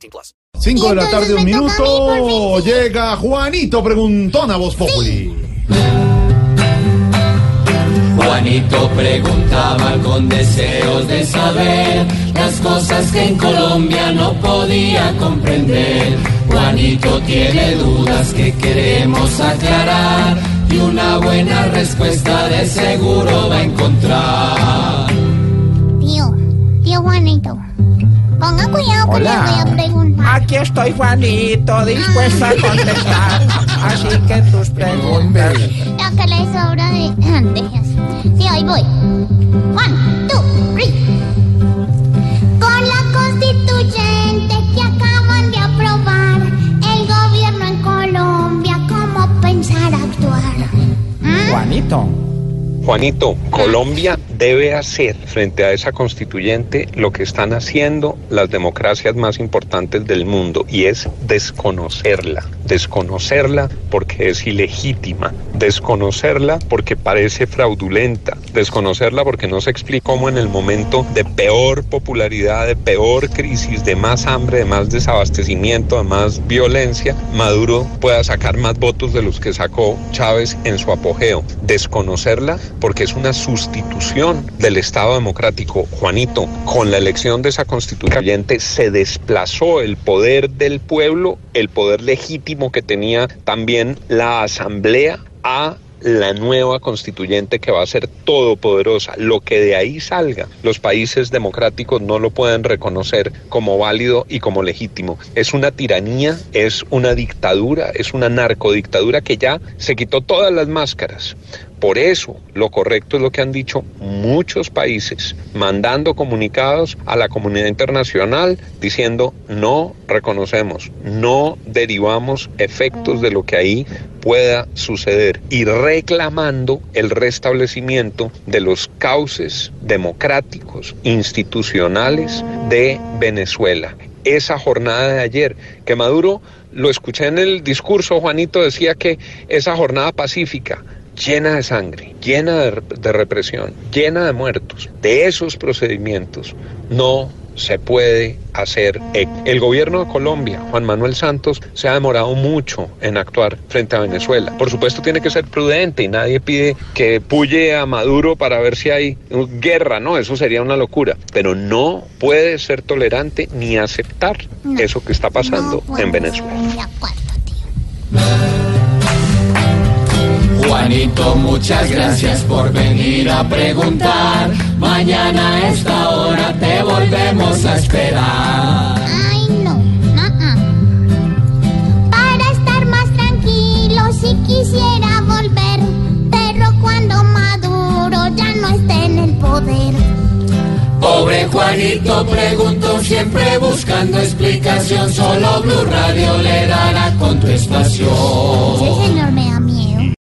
18 plus. 5 de la tarde, un minuto. Llega Juanito Preguntón a Voz Populi. Juanito preguntaba con deseos de saber las cosas que en Colombia no podía comprender. Juanito tiene dudas que queremos aclarar y una buena respuesta de seguro va a encontrar. Tío, tío Juanito. Ponga cuidado que le voy a preguntar. Aquí estoy, Juanito, dispuesto a contestar. Así que tus preguntas. Lo que le sobra de antes. Sí, ahí voy. One, two, three. Con la constituyente que acaban de aprobar, el gobierno en Colombia, ¿cómo pensar actuar? ¿Mm? Juanito. Juanito, Colombia debe hacer frente a esa constituyente lo que están haciendo las democracias más importantes del mundo y es desconocerla. Desconocerla porque es ilegítima, desconocerla porque parece fraudulenta, desconocerla porque no se explica cómo en el momento de peor popularidad, de peor crisis, de más hambre, de más desabastecimiento, de más violencia, Maduro pueda sacar más votos de los que sacó Chávez en su apogeo. Desconocerla porque es una sustitución del Estado democrático. Juanito, con la elección de esa constituyente se desplazó el poder del pueblo, el poder legítimo que tenía también la Asamblea a la nueva constituyente que va a ser todopoderosa. Lo que de ahí salga, los países democráticos no lo pueden reconocer como válido y como legítimo. Es una tiranía, es una dictadura, es una narcodictadura que ya se quitó todas las máscaras. Por eso, lo correcto es lo que han dicho muchos países, mandando comunicados a la comunidad internacional diciendo no reconocemos, no derivamos efectos de lo que ahí pueda suceder y reclamando el restablecimiento de los cauces democráticos, institucionales de Venezuela. Esa jornada de ayer, que Maduro, lo escuché en el discurso, Juanito decía que esa jornada pacífica, llena de sangre, llena de, de, represión, llena de muertos, de esos procedimientos, no se puede hacer. El gobierno de Colombia, Juan Manuel Santos, se ha demorado mucho en actuar frente a Venezuela. Por supuesto tiene que ser prudente y nadie pide que puye a Maduro para ver si hay guerra, no, eso sería una locura. Pero no puede ser tolerante ni aceptar No. eso que está pasando No en Venezuela. Juanito, muchas gracias por venir a preguntar. Mañana a esta hora te volvemos a esperar. Ay, no. ah, ah. Para estar más tranquilo, si quisiera volver. Pero cuando Maduro ya no esté en el poder. Pobre Juanito preguntó siempre buscando explicación. Solo Blue Radio le dará contestación. señor me da miedo.